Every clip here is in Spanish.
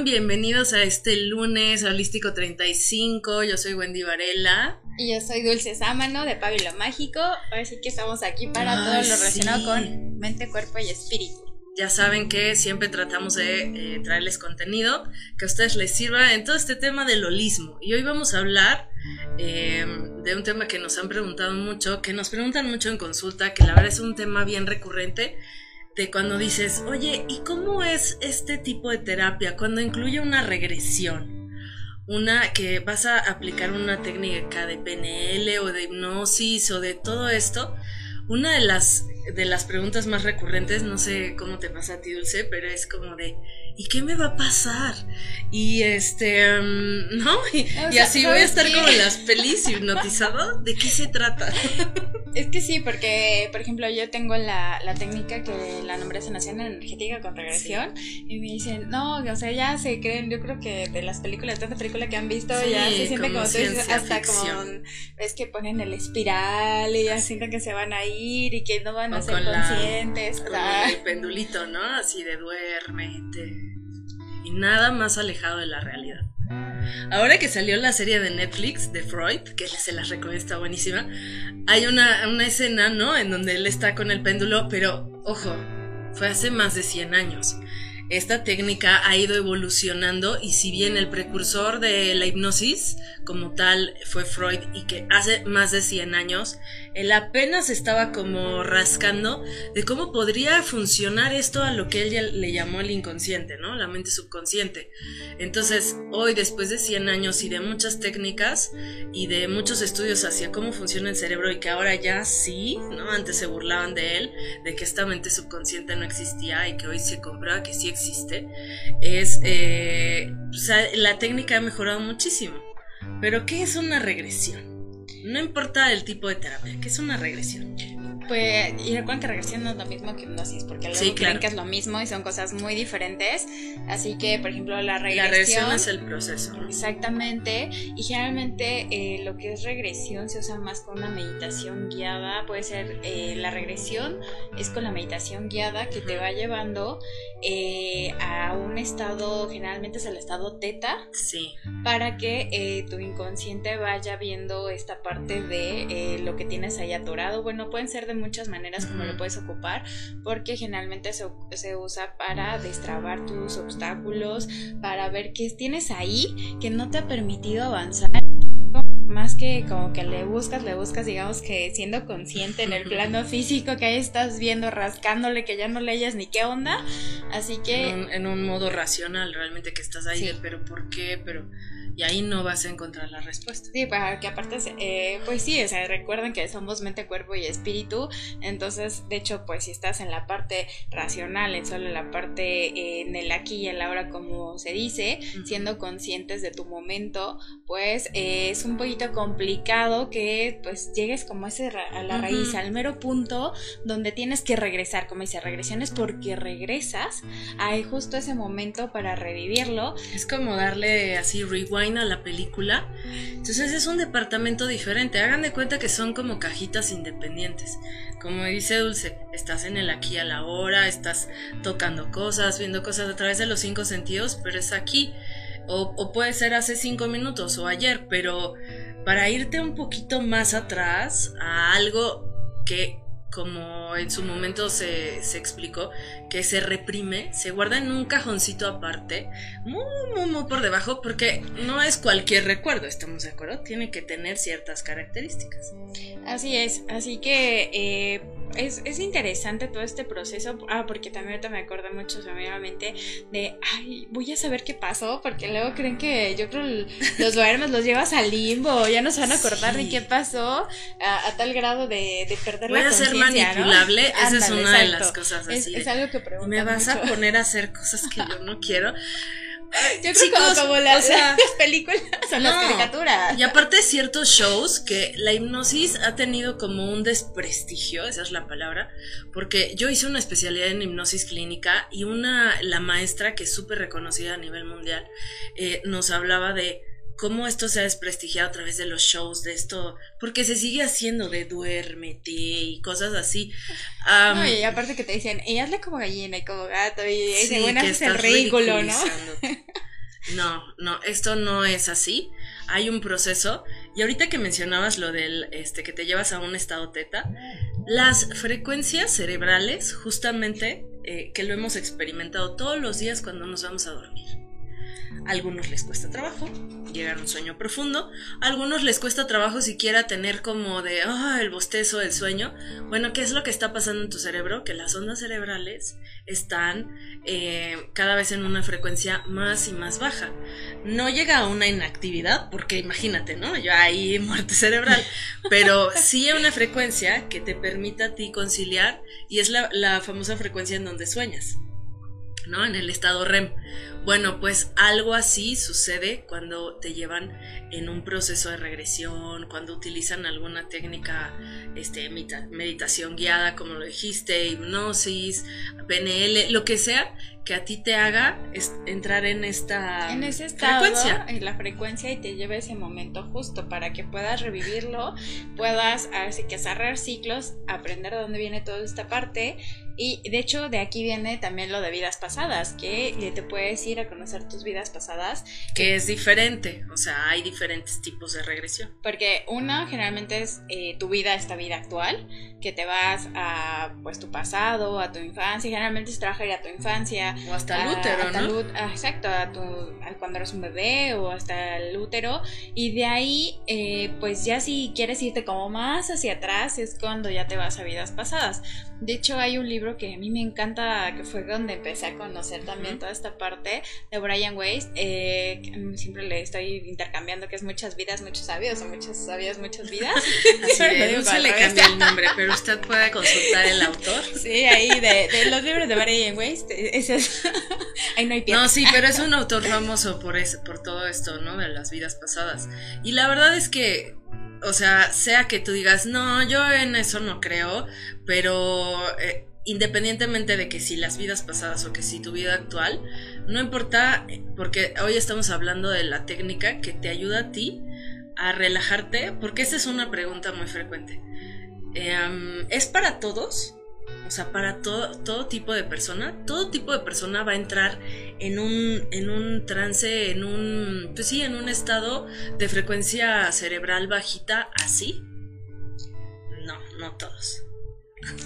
están? Bienvenidos a este lunes holístico 35. Yo soy Wendy Varela. Y yo soy Dulce Sámano de Pablo Mágico. Ahora sí que estamos aquí para todo lo relacionado con mente, cuerpo y espíritu. Ya saben que siempre tratamos de eh, traerles contenido que a ustedes les sirva en todo este tema del holismo. Y hoy vamos a hablar eh, de un tema que nos han preguntado mucho, que nos preguntan mucho en consulta, que la verdad es un tema bien recurrente de cuando dices, oye, ¿y cómo es este tipo de terapia cuando incluye una regresión? Una que vas a aplicar una técnica de PNL o de hipnosis o de todo esto. Una de las, de las preguntas más recurrentes, no sé cómo te pasa a ti, Dulce, pero es como de, ¿y qué me va a pasar? Y este, mm, ¿no? Y, así voy a estar como en las pelis hipnotizado. ¿De qué se trata? Es que sí, porque, por ejemplo, yo tengo la, técnica que la nombré sanación energética con regresión y me dicen, no, o sea, ya se creen, yo creo que de las películas, de tanta película que han visto, ya se siente como, hasta como, es que ponen el espiral y ya sienten que se van a ir y que no van a ser conscientes. con el pendulito, ¿no? Así de duérmete. Y nada más alejado de la realidad. Ahora que salió la serie de Netflix de Freud, que se las recomiendo, está buenísima, hay una, una escena, ¿no? En donde él está con el péndulo, pero ojo, fue hace más de 100 años esta técnica ha ido evolucionando y si bien el precursor de la hipnosis como tal fue Freud y que hace más de 100 años, él apenas estaba como rascando de cómo podría funcionar esto a lo que él le llamó el inconsciente, ¿no? La mente subconsciente. Entonces, hoy después de 100 años y de muchas técnicas y de muchos estudios hacia cómo funciona el cerebro y que ahora ya sí, ¿no? Antes se burlaban de él, de que esta mente subconsciente no existía y que hoy se comprueba que sí existe existe, es, eh, la técnica ha mejorado muchísimo. Pero ¿qué es una regresión? No importa el tipo de terapia, ¿qué es una regresión? Pues, y recuerden que regresión no es lo mismo que hipnosis, porque luego creen que es lo mismo y son cosas muy diferentes. Así que, por ejemplo, la regresión. La regresión es el proceso. Exactamente. Y generalmente eh, lo que es regresión se usa más con una meditación guiada. Puede ser eh, la regresión, es con la meditación guiada que te va llevando eh, a un estado, generalmente es el estado teta. Sí. Para que tu inconsciente vaya viendo esta parte de lo que tienes ahí atorado. Bueno, pueden ser de muchas maneras como lo puedes ocupar, porque generalmente se, se, usa para destrabar tus obstáculos, para ver qué tienes ahí que no te ha permitido avanzar. Más que como que le buscas, le buscas, digamos que siendo consciente en el plano físico que ahí estás viendo, rascándole, que ya no leyes ni qué onda. Así que. En un, modo racional, realmente que estás ahí, pero ¿por qué? Pero y ahí no vas a encontrar la respuesta. Sí, para que aparte, eh, pues sí, o sea, recuerden que somos mente, cuerpo y espíritu, entonces, de hecho, pues si estás en la parte racional, en solo la parte eh, en el aquí y el ahora, como se dice, siendo conscientes de tu momento, pues eh, es un poquito complicado que pues llegues como ese a la raíz, al mero punto donde tienes que regresar, como dice, regresiones porque regresas a justo ese momento para revivirlo. Es como darle así rewind a la película. Entonces es un departamento diferente. Hagan de cuenta que son como cajitas independientes. Como dice Dulce, estás en el aquí a la hora, estás tocando cosas, viendo cosas a través de los cinco sentidos, pero es aquí. O puede ser hace cinco minutos o ayer, pero para irte un poquito más atrás a algo que como en su momento se, explicó, que se reprime, se guarda en un cajoncito aparte, muy, muy, muy por debajo, porque no es cualquier recuerdo, ¿estamos de acuerdo? Tiene que tener ciertas características. Así es, así que eh, es, es, interesante todo este proceso. Ah, porque también ahorita me acordé mucho, seguramente, de, ay, voy a saber qué pasó, porque luego creen que yo creo los duermes los llevas al limbo, ya no se van a acordar ni qué pasó, a, tal grado de, de perder voy la a ser manipulable, esa es una de las cosas así. Es, algo que pregunto. Me vas a poner a hacer cosas que yo no quiero. Yo creo que como, las, películas son las caricaturas. Y aparte ciertos shows que la hipnosis ha tenido como un desprestigio, esa es la palabra, porque yo hice una especialidad en hipnosis clínica y una, la maestra que es súper reconocida a nivel mundial, eh, nos hablaba de cómo esto se ha desprestigiado a través de los shows, de esto, porque se sigue haciendo de duérmete y cosas así. y aparte que te dicen, y hazle como gallina y como gato, y, sí, bueno, es el ridículo, ¿no? No, no, esto no es así. Hay un proceso. Y ahorita que mencionabas lo del este que te llevas a un estado teta, las frecuencias cerebrales, justamente, eh, que lo hemos experimentado todos los días cuando nos vamos a dormir. Algunos les cuesta trabajo llegar a un sueño profundo, algunos les cuesta trabajo siquiera tener como de, ah, el bostezo del sueño. Bueno, ¿qué es lo que está pasando en tu cerebro? Que las ondas cerebrales están eh, cada vez en una frecuencia más y más baja. No llega a una inactividad, porque imagínate, ¿no? Yo ahí muerte cerebral, pero sí a una frecuencia que te permita a ti conciliar y es la famosa frecuencia en donde sueñas. ¿no? En el estado REM. Bueno, pues algo así sucede cuando te llevan en un proceso de regresión, cuando utilizan alguna técnica, este, meditación guiada, como lo dijiste, hipnosis, PNL, lo que sea, que a ti te haga entrar en esta en ese estado, frecuencia. en la frecuencia y te lleve ese momento justo para que puedas revivirlo, puedas así que cerrar ciclos, aprender de dónde viene toda esta parte y de hecho de aquí viene también lo de vidas pasadas, que te puedes ir a conocer tus vidas pasadas. Que es diferente, o sea, hay diferentes tipos de regresión. Porque una generalmente es eh, tu vida, esta vida actual, que te vas a pues tu pasado, a tu infancia, generalmente es trabajar a tu infancia. O hasta el útero, ¿no? Ah, exacto, a tu, cuando eres un bebé o hasta el útero. Y de ahí, eh, pues ya si quieres irte como más hacia atrás, es cuando ya te vas a vidas pasadas. De hecho, hay un libro que a mí me encanta, que fue donde empecé a conocer también toda esta parte de Brian Weiss. Eh, siempre le estoy intercambiando que es muchas vidas, muchos sabios, o muchas sabios, muchas vidas. Así de, se le cambia el nombre, pero usted puede consultar el autor. Sí, ahí de, los libros de Brian Weiss, ese es, ahí no hay No, sí, pero es un autor famoso por, eso, por todo esto, ¿no? De las vidas pasadas. Y la verdad es que o sea, sea que tú digas, no, yo en eso no creo, pero eh, independientemente de que si las vidas pasadas o que si tu vida actual, no importa, porque hoy estamos hablando de la técnica que te ayuda a ti a relajarte, porque esa es una pregunta muy frecuente. Em, ¿Es para todos? O sea, para todo, todo tipo de persona, todo tipo de persona va a entrar en un, en un trance, en un, pues sí, en un estado de frecuencia cerebral bajita así. No, no todos.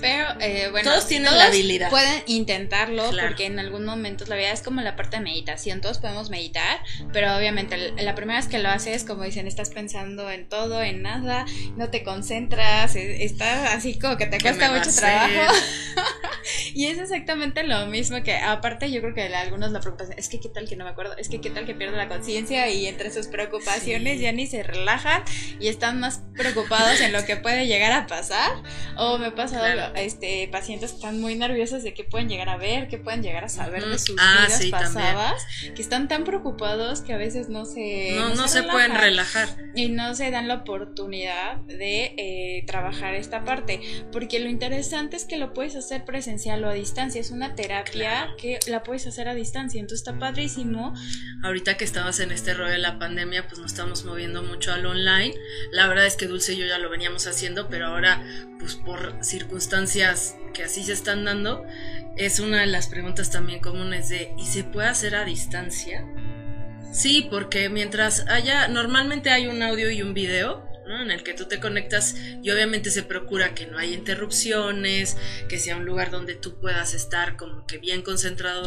Pero eh, bueno, todos tienen la habilidad. Pueden intentarlo porque en algún momento la vida es como la parte de meditación. Todos podemos meditar, pero obviamente la primera vez que lo haces, como dicen, estás pensando en todo, en nada, no te concentras, e, estás así como que te cuesta mucho trabajo. y es exactamente lo mismo que, aparte, yo creo que algunos la preocupación es que qué tal que no me acuerdo, es que qué tal que pierdo la conciencia y entre sus preocupaciones ya ni se relajan y están más preocupados en lo que puede llegar a pasar. O me pasa este, pacientes están muy nerviosos de qué pueden llegar a ver, qué pueden llegar a saber de sus ah, vidas pasadas, que están tan preocupados que a veces no se... No, se, pueden relajar. Y no se dan la oportunidad de eh, trabajar esta parte, porque lo interesante es que lo puedes hacer presencial o a distancia, es una terapia que la puedes hacer a distancia, entonces está padrísimo. Ahorita que estabas en este rol de la pandemia, pues nos estamos moviendo mucho al online. La verdad es que Dulce y yo ya lo veníamos haciendo, pero ahora, pues por circunstancias circunstancias que así se están dando, es una de las preguntas también comunes de ¿y se puede hacer a distancia? Sí, porque mientras haya, normalmente hay un audio y un video, en el que tú te conectas y obviamente se procura que no haya interrupciones, que sea un lugar donde tú puedas estar como que bien concentrado.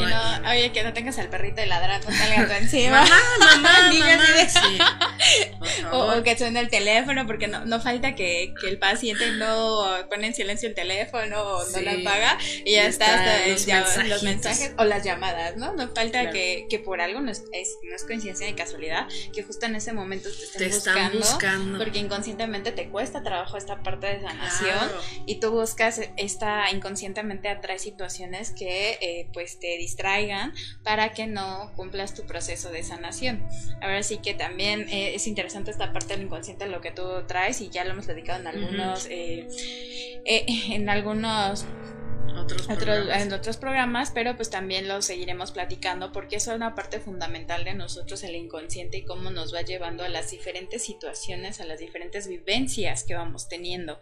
Oye, que no tengas al perrito ladrando salgando encima. mamá, mamá, o, que suene el teléfono, porque no, no falta que, que, el paciente no pone en silencio el teléfono o no lo apaga y ya está, los, mensajes o las llamadas, ¿no? No falta que, que, por algo no es, no es coincidencia ni casualidad que justo en ese momento te estén buscando, buscando. Porque inconscientemente te cuesta trabajo esta parte de sanación y tú buscas esta inconscientemente atrae situaciones que eh, pues te distraigan para que no cumplas tu proceso de sanación. Ahora sí que también eh, es interesante esta parte del inconsciente lo que tú traes y ya lo hemos dedicado en algunos eh, en algunos otros programas. en otros programas, pero pues también lo seguiremos platicando porque eso es una parte fundamental de nosotros, el inconsciente y cómo nos va llevando a las diferentes situaciones, a las diferentes vivencias que vamos teniendo.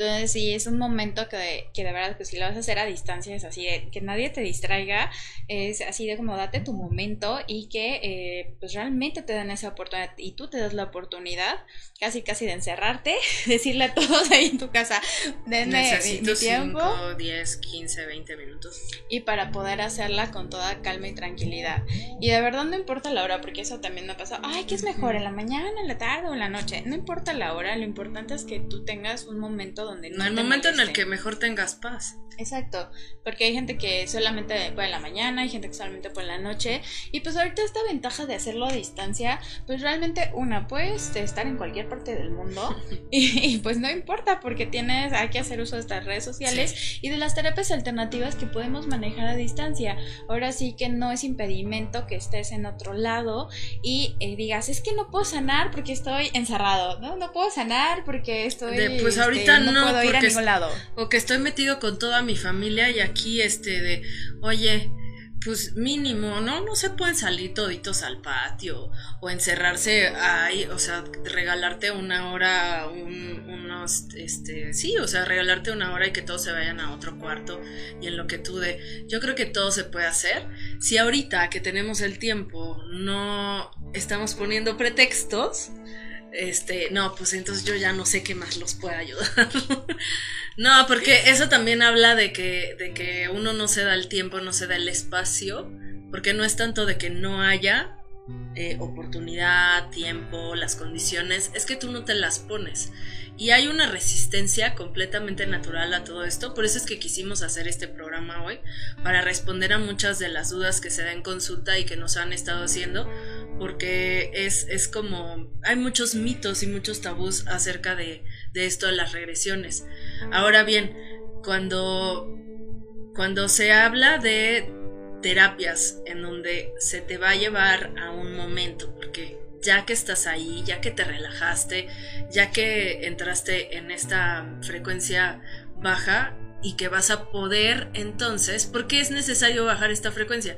Entonces, sí, es un momento que, que de verdad, pues si lo vas a hacer a distancia, es así de que nadie te distraiga, es así de como date tu momento y que eh, pues realmente te dan esa oportunidad y tú te das la oportunidad casi casi de encerrarte, decirle a todos ahí en tu casa, denme mi, tiempo. 5, 10, 15, 20 minutos. Y para poder hacerla con toda calma y tranquilidad. Y de verdad no importa la hora, porque eso también me ha pasado, ay, ¿qué es mejor? ¿En la mañana, en la tarde o en la noche? No importa la hora, lo importante es que tú tengas un momento donde no... el momento en el que mejor tengas paz. Exacto, porque hay gente que solamente puede en la mañana, hay gente que solamente puede en la noche, y pues ahorita esta ventaja de hacerlo a distancia, pues realmente una, puedes estar en cualquier parte del mundo y, pues no importa porque tienes, hay que hacer uso de estas redes sociales y de las terapias alternativas que podemos manejar a distancia. Ahora sí que no es impedimento que estés en otro lado y eh, digas, es que no puedo sanar porque estoy encerrado, no, no puedo sanar porque estoy... pues este, ahorita no, puedo ir a ningún lado. O que estoy metido con toda mi familia y aquí este de, oye, pues mínimo, ¿no? No se pueden salir toditos al patio o encerrarse ahí, o sea, regalarte una hora, unos, este, sí, o sea, regalarte una hora y que todos se vayan a otro cuarto y en lo que tú de, yo creo que todo se puede hacer. Si ahorita que tenemos el tiempo no estamos poniendo pretextos, este, no, pues entonces yo ya no sé qué más los puede ayudar. no, porque eso también habla de que, de que uno no se da el tiempo, no se da el espacio, porque no es tanto de que no haya eh, oportunidad, tiempo, las condiciones, es que tú no te las pones. Y hay una resistencia completamente natural a todo esto, por eso es que quisimos hacer este programa hoy, para responder a muchas de las dudas que se dan consulta y que nos han estado haciendo, porque es, es como, hay muchos mitos y muchos tabús acerca de, de esto de las regresiones. Ahora bien, cuando, cuando se habla de terapias en donde se te va a llevar a un momento, porque ya que estás ahí, ya que te relajaste, ya que entraste en esta frecuencia baja y que vas a poder entonces, ¿por qué es necesario bajar esta frecuencia?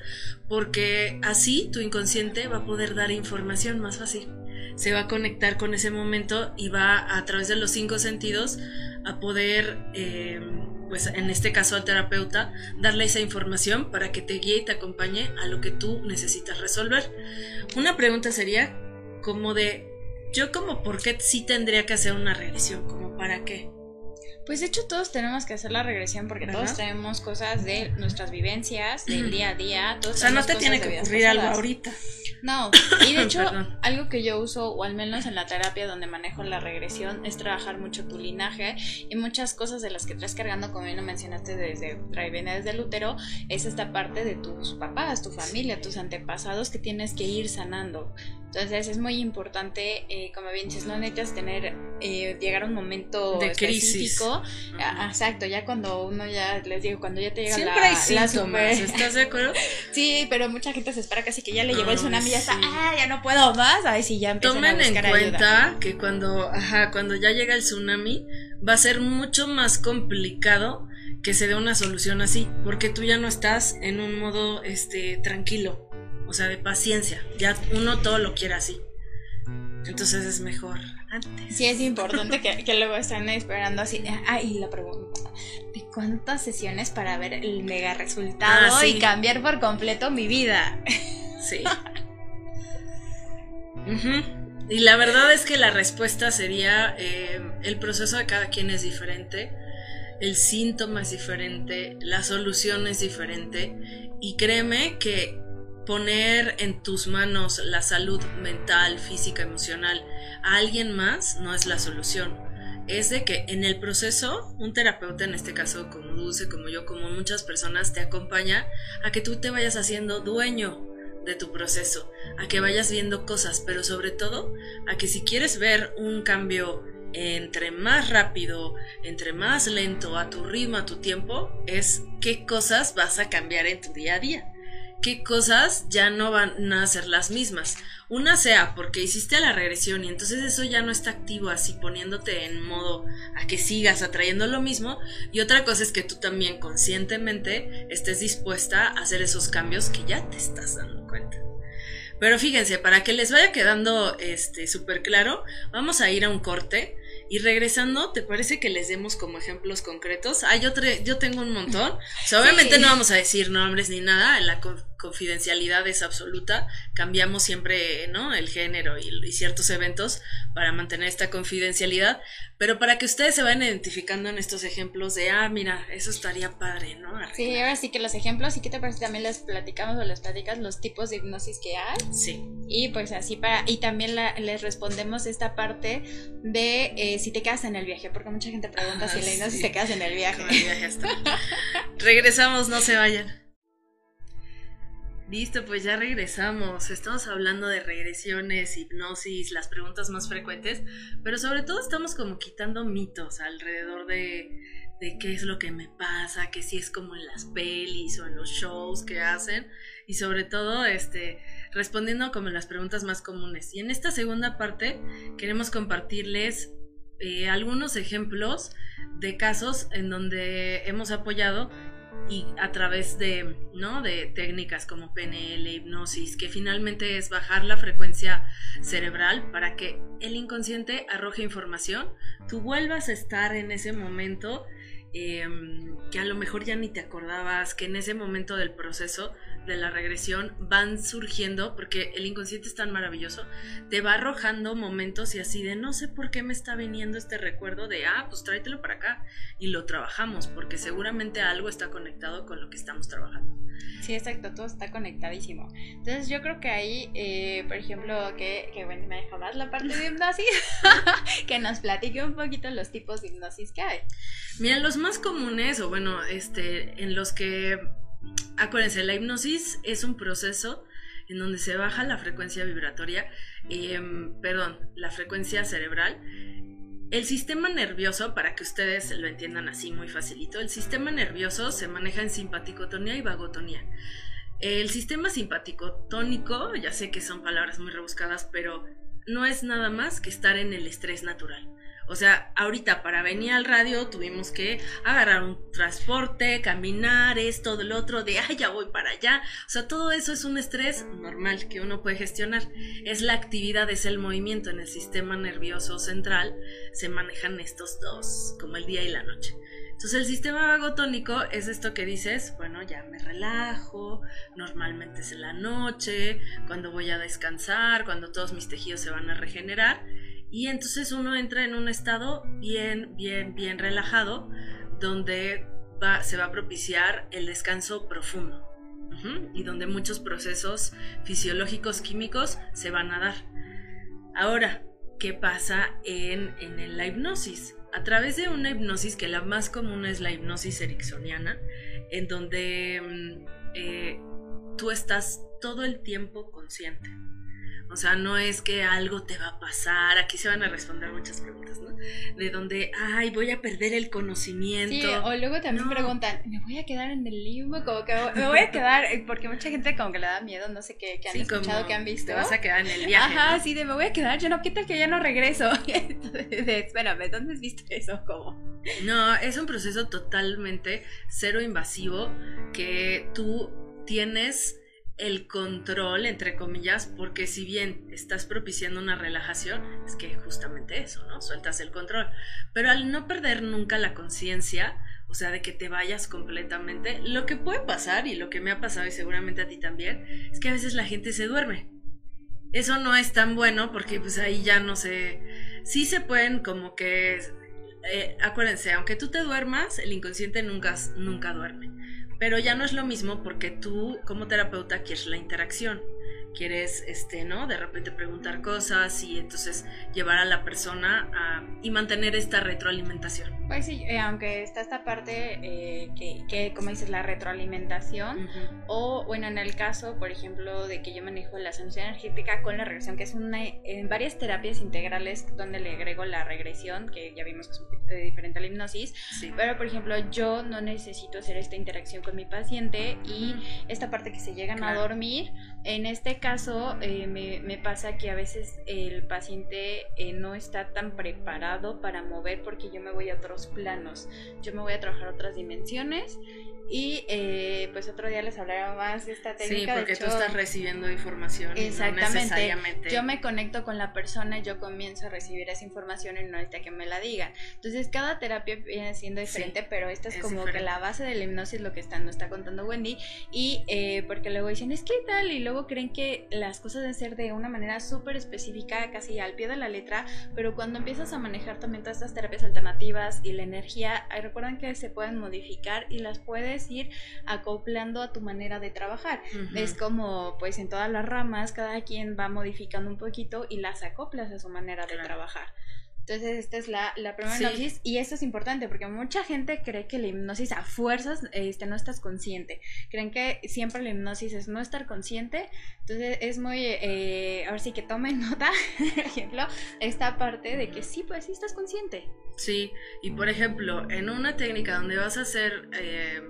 Porque así tu inconsciente va a poder dar información más fácil. Se va a conectar con ese momento y va a través de los cinco sentidos a poder... Eh, pues en este caso al terapeuta, darle esa información para que te guíe y te acompañe a lo que tú necesitas resolver. Una pregunta sería como de, yo como por qué sí tendría que hacer una regresión, como para qué. Pues de hecho todos tenemos que hacer la regresión porque todos tenemos cosas de nuestras vivencias, del día a día. o sea, no te tiene que ocurrir algo ahorita. No, y de hecho algo que yo uso, o al menos en la terapia donde manejo la regresión, es trabajar mucho tu linaje y muchas cosas de las que traes cargando, como bien lo mencionaste desde, viene desde el útero, es esta parte de tus papás, tu familia, tus antepasados que tienes que ir sanando. Entonces es muy importante, eh, como bien dices, no necesitas tener, eh, llegar a un momento de crisis. Ah, exacto, ya cuando uno ya, les digo, cuando ya te llega Siempre la, hay ¿estás de acuerdo? sí, pero mucha gente se espera casi que ya le llegó el tsunami y ya está, ah, ya no puedo más, ay, sí, ya empiezan Tomen a buscar en cuenta que cuando, ajá, cuando ya llega el tsunami, va a ser mucho más complicado que se dé una solución así, porque tú ya no estás en un modo, este, tranquilo o sea, de paciencia. Ya uno todo lo quiere así. Entonces es mejor antes. Sí, es importante que, que, luego estén esperando así. Ah, y la pregunta: ¿de cuántas sesiones para ver el mega resultado ah, y cambiar por completo mi vida? Sí. Y la verdad es que la respuesta sería: eh, el proceso de cada quien es diferente, el síntoma es diferente, la solución es diferente. Y créeme que poner en tus manos la salud mental, física, emocional a alguien más no es la solución. Es de que en el proceso, un terapeuta, en este caso como Dulce, como yo, como muchas personas, te acompaña a que tú te vayas haciendo dueño de tu proceso, a que vayas viendo cosas, pero sobre todo a que si quieres ver un cambio entre más rápido, entre más lento, a tu ritmo, a tu tiempo, es qué cosas vas a cambiar en tu día a día qué cosas ya no van a ser las mismas. Una sea porque hiciste la regresión y entonces eso ya no está activo así poniéndote en modo a que sigas atrayendo lo mismo. Y otra cosa es que tú también conscientemente estés dispuesta a hacer esos cambios que ya te estás dando cuenta. Pero fíjense, para que les vaya quedando este súper claro, vamos a ir a un corte y regresando, ¿te parece que les demos como ejemplos concretos? Ah, yo, yo tengo un montón. obviamente no vamos a decir nombres ni nada, la confidencialidad es absoluta. Cambiamos siempre, ¿no? El género y, ciertos eventos para mantener esta confidencialidad. Pero para que ustedes se vayan identificando en estos ejemplos de, ah, mira, eso estaría padre, ¿no? Sí, ahora sí que los ejemplos, y qué te parece también les platicamos o les platicas los tipos de hipnosis que hay. Sí. Y pues así para, y también les respondemos esta parte de eh, si te quedas en el viaje, porque mucha gente pregunta si la hipnosis te quedas en el viaje. Regresamos, no se vayan. Listo, pues ya regresamos. Estamos hablando de regresiones, hipnosis, las preguntas más frecuentes, pero sobre todo estamos como quitando mitos alrededor de, de qué es lo que me pasa, que si es como en las pelis o en los shows que hacen, y sobre todo este, respondiendo como las preguntas más comunes. Y en esta segunda parte queremos compartirles eh, algunos ejemplos de casos en donde hemos apoyado y a través de, ¿no? de técnicas como PNL, hipnosis, que finalmente es bajar la frecuencia cerebral para que el inconsciente arroje información, tú vuelvas a estar en ese momento em, que a lo mejor ya ni te acordabas, que en ese momento del proceso de la regresión van surgiendo, porque el inconsciente es tan maravilloso, te va arrojando momentos y así de no sé por qué me está viniendo este recuerdo de, ah, pues tráetelo para acá y lo trabajamos, porque seguramente algo está conectado con lo que estamos trabajando. Sí, exacto, todo está conectadísimo. Entonces yo creo que ahí, eh, por ejemplo, que, que bueno, me deja más la parte de hipnosis, que nos platique un poquito los tipos de hipnosis que hay. Mira, los más comunes, o bueno, este, en los que Acuérdense, la hipnosis es un proceso en donde se baja la frecuencia vibratoria, em, perdón, la frecuencia cerebral. El sistema nervioso, para que ustedes lo entiendan así muy facilito, el sistema nervioso se maneja en simpaticotonía y vagotonía. El sistema simpaticotónico, ya sé que son palabras muy rebuscadas, pero no es nada más que estar en el estrés natural. O sea, ahorita para venir al radio tuvimos que agarrar un transporte, caminar, esto, del otro, de, ay, ya voy para allá. O sea, todo eso es un estrés normal que uno puede gestionar. Es la actividad, es el movimiento en el sistema nervioso central. Se manejan estos dos, como el día y la noche. Entonces el sistema vagotónico es esto que dices, bueno, ya me relajo, normalmente es en la noche, cuando voy a descansar, cuando todos mis tejidos se van a regenerar y entonces uno entra en un estado bien, bien, bien relajado, donde se va a propiciar el descanso profundo y donde muchos procesos fisiológicos químicos se van a dar. Ahora, ¿qué pasa en, en la hipnosis? A través de una hipnosis, que la más común es la hipnosis ericksoniana, en donde mm, eh, tú estás todo el tiempo consciente. O sea, no es que algo te va a pasar. Aquí se van a responder muchas preguntas, ¿no? De donde, ay, voy a perder el conocimiento. Sí, o luego también preguntan, ¿me voy a quedar en el limbo? Como que me voy a quedar, eh, porque mucha gente como que le da miedo, no sé qué, que han escuchado, que han visto. Te vas a quedar en el viaje. Ajá, sí, de me voy a quedar, yo no, ¿qué tal que ya no regreso? espérame, ¿dónde has visto eso? ¿Cómo? No, es un proceso totalmente cero invasivo que tú tienes el control, entre comillas, porque si bien estás propiciando una relajación, es que justamente eso, ¿no? Sueltas el control. Pero al no perder nunca la conciencia, o sea, de que te vayas completamente, lo que puede pasar y lo que me ha pasado y seguramente a ti también, es que a veces la gente se duerme. Eso no es tan bueno porque pues ahí ya no sé, sí se pueden como que, eh, acuérdense, aunque tú te duermas, el inconsciente nunca, nunca duerme. Pero ya no es lo mismo porque tú como terapeuta quieres la interacción, quieres, este, ¿no? De repente preguntar cosas y entonces llevar a la persona a, y mantener esta retroalimentación. Pues sí, eh, aunque está esta parte eh, que, que, como dices, la retroalimentación, o bueno, en el caso, por ejemplo, de que yo manejo la sanación energética con la regresión, que es una, en varias terapias integrales donde le agrego la regresión, que ya vimos que es un poquito diferente a la hipnosis, pero por ejemplo, yo no necesito hacer esta interacción con mi paciente y esta parte que se llegan a dormir, en este caso eh, me, me, pasa que a veces el paciente no está tan preparado para mover porque yo me voy a otros planos. Yo me voy a trabajar otras dimensiones y eh, pues otro día les hablaré más de esta técnica. Sí, porque tú estás recibiendo información. Exactamente. Yo me conecto con la persona y yo comienzo a recibir esa información y no necesita que me la digan. Entonces cada terapia viene siendo diferente, pero esta es, como que la base de la hipnosis, lo que está, nos está contando Wendy. Y eh, porque luego dicen, es que tal, y luego creen que las cosas deben ser de una manera súper específica, casi al pie de la letra, pero cuando empiezas a manejar también todas estas terapias alternativas y la energía, recuerden que se pueden modificar y las puedes ir acoplando a tu manera de trabajar. Es como, pues en todas las ramas, cada quien va modificando un poquito y las acoplas a su manera de trabajar. Entonces, esta es la, la primera hipnosis y esto es importante porque mucha gente cree que la hipnosis a fuerzas este, no estás consciente. Creen que siempre la hipnosis es no estar consciente. Entonces, es muy, eh, a ver si que tomen nota, por ejemplo, esta parte de que sí, pues sí estás consciente. Sí, y por ejemplo, en una técnica donde vas a hacer eh,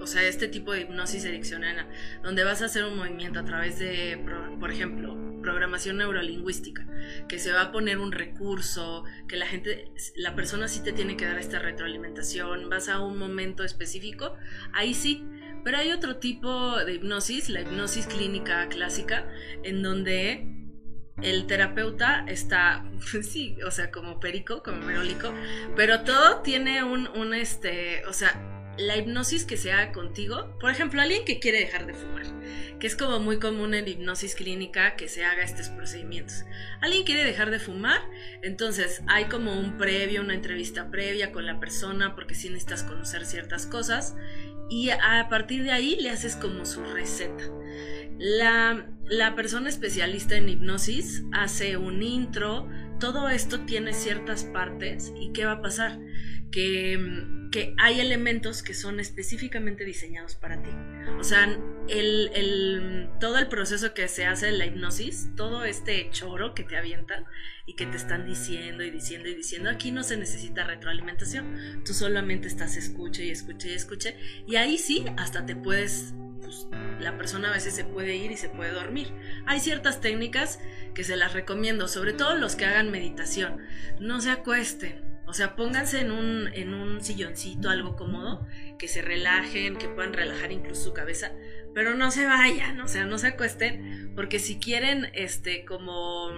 o sea, este tipo de hipnosis ericksoniana, donde vas a hacer un movimiento a través de, por ejemplo, programación neurolingüística, que se va a poner un recurso, que la gente, la persona sí te tiene que dar esta retroalimentación, vas a un momento específico, ahí sí. Pero hay otro tipo de hipnosis, la hipnosis clínica clásica, en donde el terapeuta está, sí, o sea, como perico, como merólico, pero todo tiene un, un este, o sea, la hipnosis que se haga contigo, por ejemplo, alguien que quiere dejar de fumar, que es como muy común en hipnosis clínica que se haga estos procedimientos. Alguien quiere dejar de fumar, entonces hay como un previo, una entrevista previa con la persona porque sí necesitas conocer ciertas cosas y a partir de ahí le haces como su receta. La, la persona especialista en hipnosis hace un intro, todo esto tiene ciertas partes y ¿qué va a pasar? Que que hay elementos que son específicamente diseñados para ti. O sea, el, todo el proceso que se hace en la hipnosis, todo este choro que te avientan y que te están diciendo y diciendo y diciendo, aquí no se necesita retroalimentación, tú solamente estás escuche y escuche y escuche, y ahí sí, hasta te puedes pues, la persona a veces se puede ir y se puede dormir. Hay ciertas técnicas que se las recomiendo, sobre todo los que hagan meditación. No se acuesten, o sea, pónganse en un, en un silloncito, algo cómodo, que se relajen, que puedan relajar incluso su cabeza, pero no se vayan, o sea, no se acuesten, porque si quieren, este, como,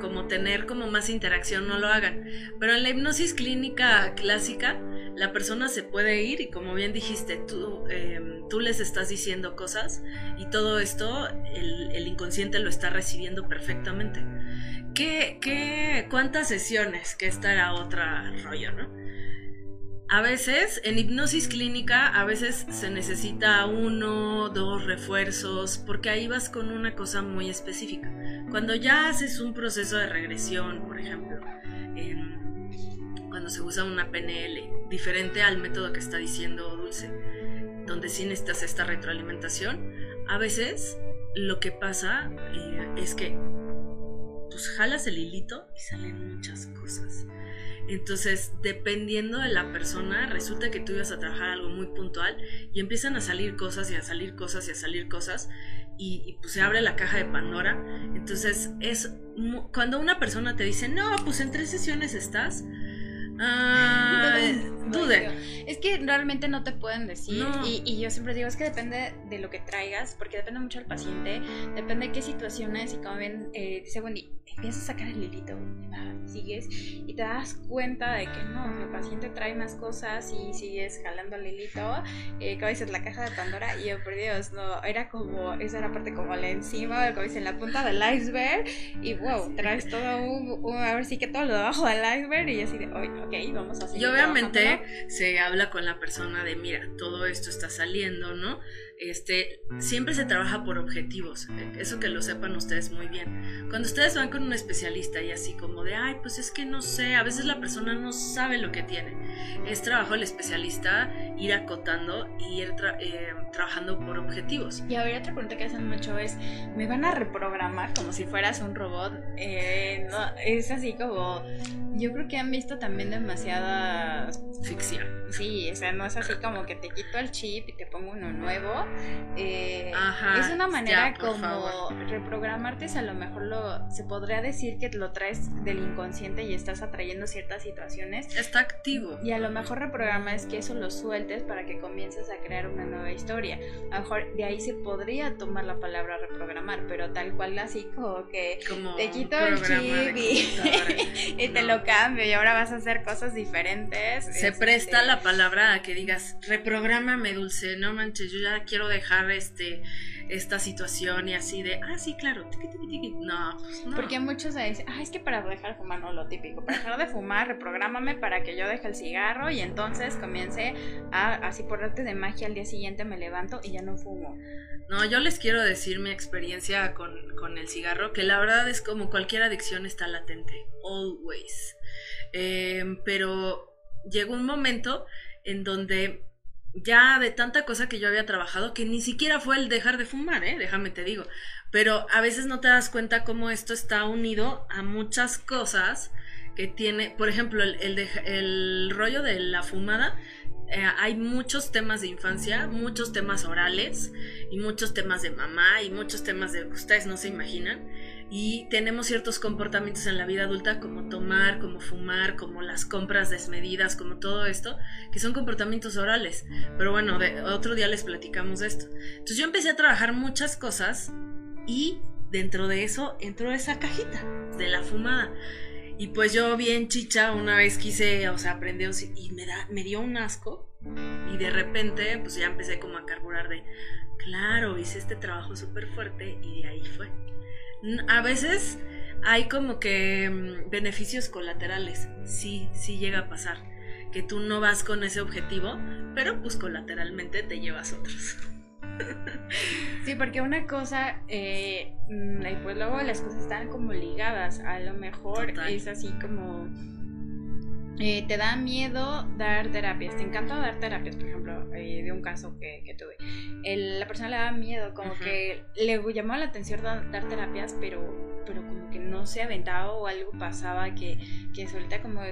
como tener como más interacción, no lo hagan. Pero en la hipnosis clínica clásica, la persona se puede ir y como bien dijiste, tú, em, tú les estás diciendo cosas y todo esto el, el inconsciente lo está recibiendo perfectamente. ¿Qué, qué, cuántas sesiones? Que esta era otra rollo, ¿no? A veces, en hipnosis clínica, a veces se necesita uno, dos refuerzos, porque ahí vas con una cosa muy específica. Cuando ya haces un proceso de regresión, por ejemplo, cuando se usa una PNL, diferente al método que está diciendo Dulce, donde sí necesitas esta retroalimentación, a veces lo que pasa eh, es que pues jalas el hilito y salen muchas cosas. Entonces, dependiendo de la persona, resulta que tú ibas a trabajar algo muy puntual y empiezan a salir cosas y a salir cosas y a salir cosas y, pues se abre la caja de Pandora. Entonces, es cuando una persona te dice, no, pues en tres sesiones estás, Ah, dude. Es que realmente no te pueden decir. Y, yo siempre digo, es que depende de lo que traigas, porque depende mucho del paciente, depende de qué situaciones y como ven, eh, dice Wendy, empiezas a sacar el hilito, sigues y te das cuenta de que no, el paciente trae más cosas y sigues jalando el hilito, eh, como dices, la caja de Pandora, y yo, por Dios, no, era como, esa era parte como la encima, como dices, en la punta del iceberg, y wow, traes todo un, a ver si que todo lo debajo del iceberg, y así de, oye, ok, vamos a seguir Y obviamente se habla con la persona de, mira, todo esto está saliendo, ¿no? Este, siempre se trabaja por objetivos, eh, eso que lo sepan ustedes muy bien. Cuando ustedes van con un especialista y así como de, ay, pues es que no sé, a veces la persona no sabe lo que tiene. Es trabajo del especialista ir acotando y ir eh, trabajando por objetivos. Y ahora otra pregunta que hacen mucho es, ¿me van a reprogramar como si fueras un robot? Eh, no, es así como, yo creo que han visto también demasiada ficción. Sí, o sea, no es así como que te quito el chip y te pongo uno nuevo eh, es una manera como reprogramarte, a lo mejor lo, se podría decir que lo traes del inconsciente y estás atrayendo ciertas situaciones. Está activo. Y a lo mejor reprogramar es que eso lo sueltes para que comiences a crear una nueva historia. A lo mejor de ahí se podría tomar la palabra reprogramar, pero tal cual así como que te quito el chip y, te lo cambio y ahora vas a hacer cosas diferentes. Se presta este la palabra a que digas, reprográmame dulce, no manches, yo ya quiero dejar este esta situación y así de, ah, sí, claro, no, pues no. Porque muchos dicen, ah, es que para dejar de fumar no lo típico, para dejar de fumar, reprográmame para que yo deje el cigarro y entonces comience a, así por arte de magia, al día siguiente me levanto y ya no fumo. No, yo les quiero decir mi experiencia con, con el cigarro, que la verdad es como cualquier adicción está latente, always. Em, pero llegó un momento en donde ya de tanta cosa que yo había trabajado, que ni siquiera fue el dejar de fumar, ¿eh? déjame te digo. Pero a veces no te das cuenta cómo esto está unido a muchas cosas que tiene, por ejemplo, el, el, rollo de la fumada. Eh, hay muchos temas de infancia, muchos temas orales y muchos temas de mamá y muchos temas de ustedes no se imaginan y tenemos ciertos comportamientos en la vida adulta como tomar, como fumar, como las compras desmedidas, como todo esto, que son comportamientos orales. Pero bueno, otro día les platicamos de esto. Entonces yo empecé a trabajar muchas cosas y dentro de eso entró esa cajita de la fumada. Y pues yo bien chicha una vez quise, o sea, aprendí y me, da, me dio un asco y de repente pues ya empecé como a carburar de, claro, hice este trabajo súper fuerte y de ahí fue a veces hay como que mm, beneficios colaterales. Sí, sí llega a pasar. Que tú no vas con ese objetivo, pero pues colateralmente te llevas otros. Sí, porque una cosa, eh, mm, y pues luego las cosas están como ligadas. A lo mejor es así como eh, te da miedo dar terapias, te encanta dar terapias, por ejemplo, eh, de un caso que, tuve. la persona le da miedo, como que le llamó la atención dar, terapias, pero, pero como que no se aventaba o algo pasaba que, que suelta como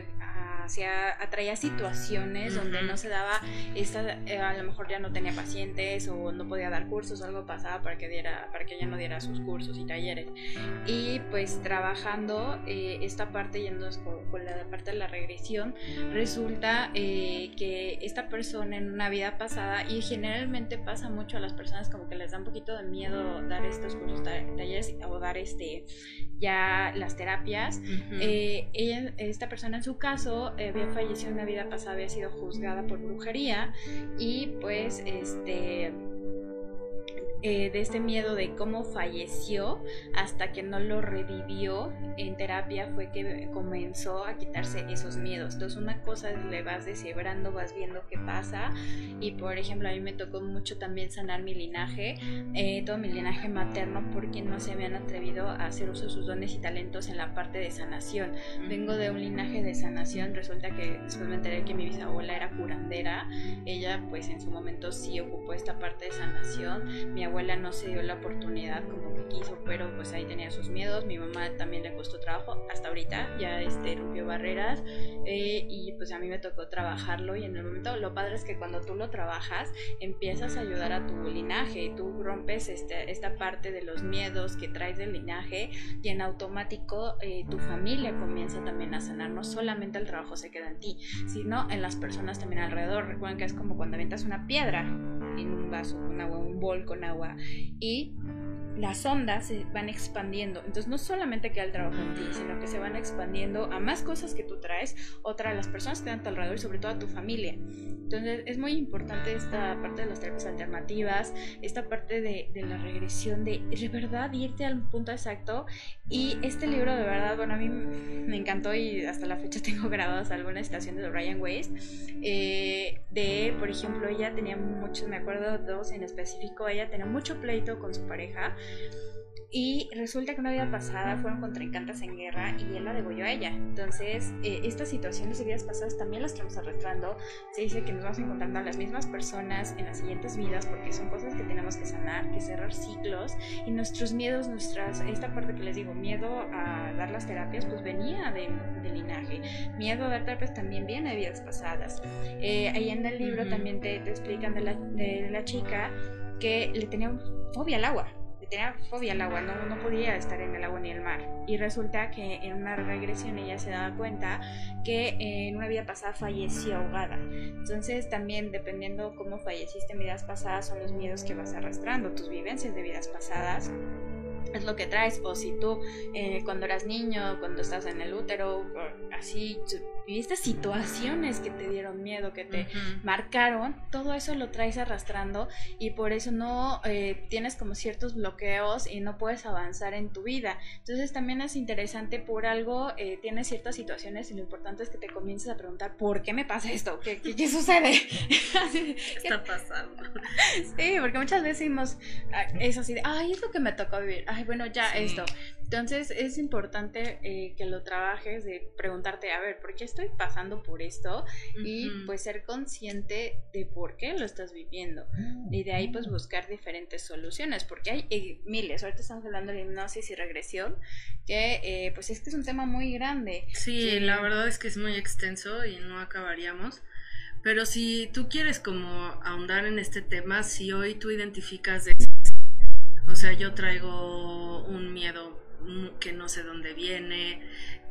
atraía situaciones donde no se daba, esta, eh, a lo mejor ya no tenía pacientes o no podía dar cursos o algo pasaba para que, diera, para que ella no diera sus cursos y talleres. Y pues trabajando eh, esta parte, yendo con, la parte de la regresión, resulta eh, que esta persona en una vida pasada, y generalmente pasa mucho a las personas como que les da un poquito de miedo dar estos cursos, talleres o dar este ya las terapias. ella, esta persona en su caso había fallecido en una vida pasada, había sido juzgada por brujería y pues este eh, de este miedo de cómo falleció hasta que no lo revivió en terapia fue que comenzó a quitarse esos miedos. Entonces una cosa es le vas deshebrando, vas viendo qué pasa y por ejemplo a mí me tocó mucho también sanar mi linaje, eh, todo mi linaje materno porque no se habían atrevido a hacer uso de sus dones y talentos en la parte de sanación. Vengo de un linaje de sanación, resulta que después me enteré que mi bisabuela era curandera, ella pues en su momento sí ocupó esta parte de sanación, mi abuela no se dio la oportunidad como que quiso, pero pues ahí tenía sus miedos. Mi mamá también le costó trabajo hasta ahorita, ya este, rompió barreras eh, y pues a mí me tocó trabajarlo y en el momento lo padre es que cuando tú lo trabajas empiezas a ayudar a tu linaje y tú rompes este, esta parte de los miedos que traes del linaje y en automático eh, tu familia comienza también a sanar. No solamente el trabajo se queda en ti, sino en las personas también alrededor. Recuerden que es como cuando aventas una piedra en un vaso con agua, un bol con agua y las ondas se van expandiendo. Entonces no solamente queda el trabajo en ti, sino que se van expandiendo a más cosas que tú traes, otra a las personas que están a tu alrededor y sobre todo a tu familia. Entonces es muy importante esta parte de las terapias alternativas, esta parte de, de la regresión, de de verdad irte al punto exacto. Y este libro de verdad, bueno, a mí me encantó y hasta la fecha tengo grabadas algunas estaciones de Ryan Weiss. Eh, de, por ejemplo, ella tenía muchos, me acuerdo dos en específico, ella tenía mucho pleito con su pareja y resulta que una vida pasada fueron contrincantes en guerra y él la degolló a ella. Entonces, eh, estas situaciones de vidas pasadas también las estamos arrastrando. Se dice que nos vamos encontrando a las mismas personas en las siguientes vidas porque son cosas que tenemos que sanar, que cerrar ciclos. Y nuestros miedos, nuestras, esta parte que les digo, miedo a dar las terapias, pues venía de, linaje. Miedo a dar terapias también viene de vidas pasadas. Eh, ahí en el libro también te, te explican de la, de la chica que le tenía fobia al agua tenía fobia al agua, no, podía estar en el agua ni el mar. Y resulta que en una regresión ella se daba cuenta que en una vida pasada falleció ahogada. Entonces también dependiendo cómo falleciste en vidas pasadas son los miedos que vas arrastrando, tus vivencias de vidas pasadas es lo que traes o si tú eh, cuando eras niño cuando estás en el útero así viviste situaciones que te dieron miedo que te marcaron todo eso lo traes arrastrando y por eso no eh, tienes como ciertos bloqueos y no puedes avanzar en tu vida. Entonces también es interesante por algo eh, tienes ciertas situaciones y lo importante es que te comiences a preguntar por qué me pasa esto qué, qué, sucede ¿Qué está pasando. Sí porque muchas veces decimos es así de ay es lo que me tocó vivir ay bueno, ya esto. Entonces es importante eh, que lo trabajes de preguntarte, a ver, ¿por qué estoy pasando por esto? Y pues ser consciente de por qué lo estás viviendo. Y de ahí pues buscar diferentes soluciones, porque hay eh, miles. Ahorita estamos hablando de hipnosis y regresión, que eh, pues es que es un tema muy grande. Sí, la verdad es que es muy extenso y no acabaríamos. Pero si tú quieres como ahondar en este tema, si hoy tú identificas de o sea, yo traigo un miedo que no sé dónde viene,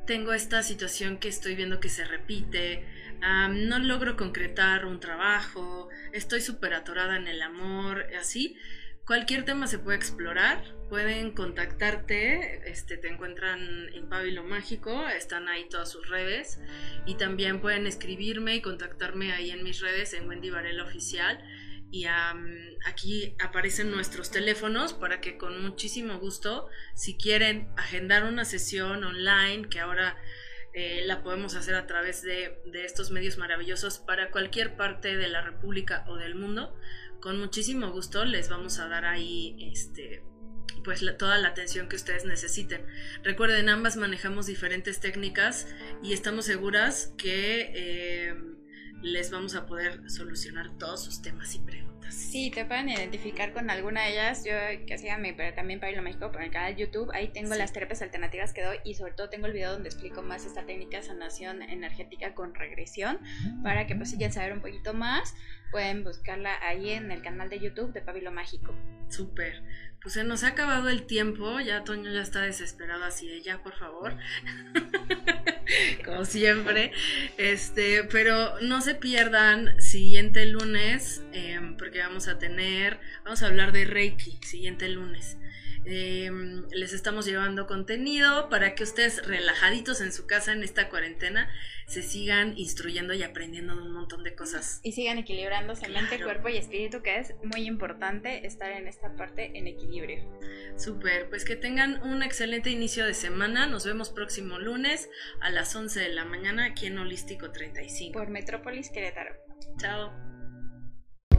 tengo esta situación que estoy viendo que se repite, no logro concretar un trabajo, estoy súper atorada en el amor, así. Cualquier tema se puede explorar, pueden contactarte, este, te encuentran en Pabilo Mágico, están ahí todas sus redes. Y también pueden escribirme y contactarme ahí en mis redes en Wendy Varela Oficial y aquí aparecen nuestros teléfonos para que con muchísimo gusto, si quieren agendar una sesión online, que ahora eh, la podemos hacer a través de, estos medios maravillosos para cualquier parte de la República o del mundo, con muchísimo gusto les vamos a dar ahí este pues toda la atención que ustedes necesiten. Recuerden, ambas manejamos diferentes técnicas y estamos seguras que eh, les vamos a poder solucionar todos sus temas y preguntas. Sí, te pueden identificar con alguna de ellas. Yo que hacía mi, pero también para ir a México, por el canal de YouTube, ahí tengo las terapias alternativas que doy y sobre todo tengo el video donde explico más esta técnica de sanación energética con regresión para que pues si quieren saber un poquito más, pueden buscarla ahí en el canal de YouTube de Pabilo Mágico. Súper pues se nos ha acabado el tiempo, ya Toño ya está desesperado así de ya, por favor. Como siempre. Este, pero no se pierdan siguiente lunes, em, porque vamos a tener, vamos a hablar de Reiki, siguiente lunes. Em, les estamos llevando contenido para que ustedes relajaditos en su casa en esta cuarentena se sigan instruyendo y aprendiendo un montón de cosas. Y sigan equilibrándose mente, cuerpo y espíritu, que es muy importante estar en esta parte en equilibrio. Súper, pues que tengan un excelente inicio de semana. Nos vemos próximo lunes a las 11 de la mañana aquí en Holístico 35. Por Metrópolis Querétaro. Chao.